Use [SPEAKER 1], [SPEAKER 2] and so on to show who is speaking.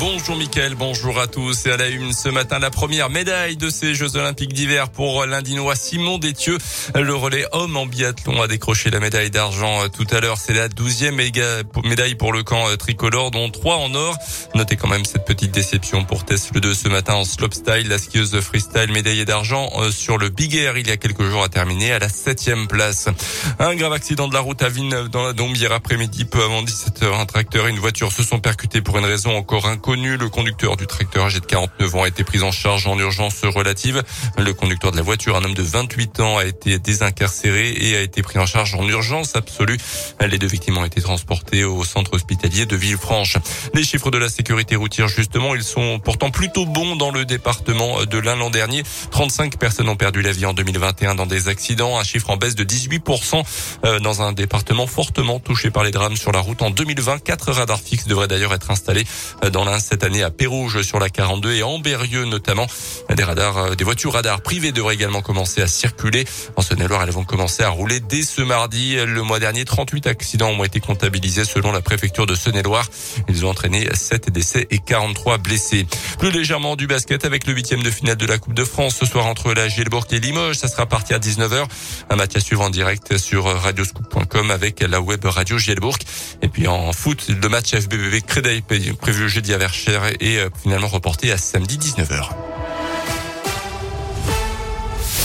[SPEAKER 1] Bonjour Mickaël, bonjour à tous. Et à la une ce matin, la première médaille de ces Jeux Olympiques d'hiver pour l'Indinois Simon Détieux. Le relais homme en biathlon a décroché la médaille d'argent euh, tout à l'heure. C'est la douzième médaille pour le camp euh, tricolore, dont trois en or. Notez quand même cette petite déception pour Tess le 2 ce matin en slopestyle. La skieuse freestyle médaillée d'argent euh, sur le Big Air il y a quelques jours a terminé à la septième place. Un grave accident de la route à Vigne dans la Dombe hier après-midi, peu avant 17h. Un tracteur et une voiture se sont percutés pour une raison encore Le conducteur du tracteur âgé de 49 ans a été pris en charge en urgence relative. Le conducteur de la voiture, un homme de 28 ans, a été désincarcéré et a été pris en charge en urgence absolue. Les deux victimes ont été transportées au centre hospitalier de Villefranche. Les chiffres de la sécurité routière, justement, ils sont pourtant plutôt bons dans le département de l'Ain l'an dernier. 35 personnes ont perdu la vie en 2021 dans des accidents, un chiffre en baisse de 18% euh, dans un département fortement touché par les drames sur la route. En 2020, quatre radars fixes devraient d'ailleurs être installés euh, dans cette année à Pérouge sur la 42 et en Berrieux notamment. Des radars, euh, des voitures radars privées devraient également commencer à circuler. En Saône-et-Loire, elles vont commencer à rouler dès ce mardi. Le mois dernier, 38 accidents ont été comptabilisés selon la préfecture de Saône-et-Loire. Ils ont entraîné 7 décès et 43 blessés. Plus légèrement du basket avec le huitième de finale de la Coupe de France ce soir entre la Gielbourg et Limoges. Ça sera parti à 19h. Un match à suivre en direct sur radioscoop.com avec la web radio Gielbourg. Et puis en foot, le match FBBV Crédit prévu jeudi à Verchères est euh, finalement reporté à samedi 19h.